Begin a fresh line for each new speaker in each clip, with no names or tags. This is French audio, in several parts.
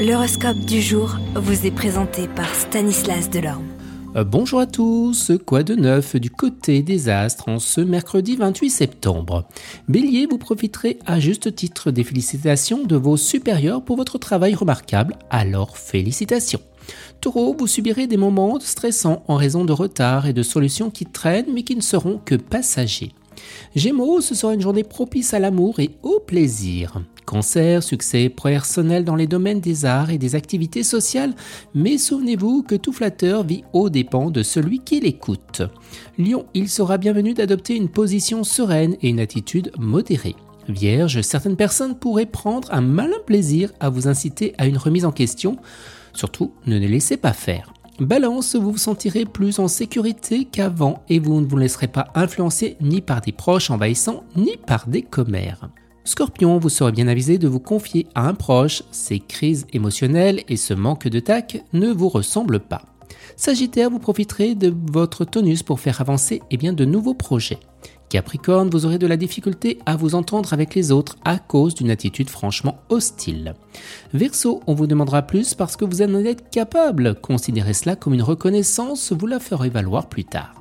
L'horoscope du jour vous est présenté par Stanislas Delorme.
Euh, bonjour à tous, quoi de neuf du côté des astres en ce mercredi 28 septembre? Bélier, vous profiterez à juste titre des félicitations de vos supérieurs pour votre travail remarquable, alors félicitations. Taureau, vous subirez des moments stressants en raison de retards et de solutions qui traînent mais qui ne seront que passagers. Gémeaux, ce sera une journée propice à l'amour et au plaisir. Cancer, succès personnel dans les domaines des arts et des activités sociales, mais souvenez-vous que tout flatteur vit aux dépens de celui qui l'écoute. Lion, il sera bienvenu d'adopter une position sereine et une attitude modérée. Vierge, certaines personnes pourraient prendre un malin plaisir à vous inciter à une remise en question. Surtout, ne les laissez pas faire. Balance, vous vous sentirez plus en sécurité qu'avant et vous ne vous laisserez pas influencer ni par des proches envahissants ni par des commères. Scorpion, vous serez bien avisé de vous confier à un proche, ces crises émotionnelles et ce manque de tac ne vous ressemblent pas. Sagittaire, vous profiterez de votre tonus pour faire avancer eh de nouveaux projets. Capricorne, vous aurez de la difficulté à vous entendre avec les autres à cause d'une attitude franchement hostile. Verseau, on vous demandera plus parce que vous en êtes capable. Considérez cela comme une reconnaissance, vous la ferez valoir plus tard.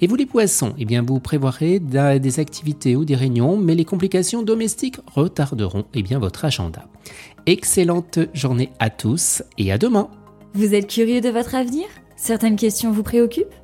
Et vous les poissons, eh bien vous prévoirez des activités ou des réunions, mais les complications domestiques retarderont eh bien, votre agenda. Excellente journée à tous et à demain.
Vous êtes curieux de votre avenir? Certaines questions vous préoccupent?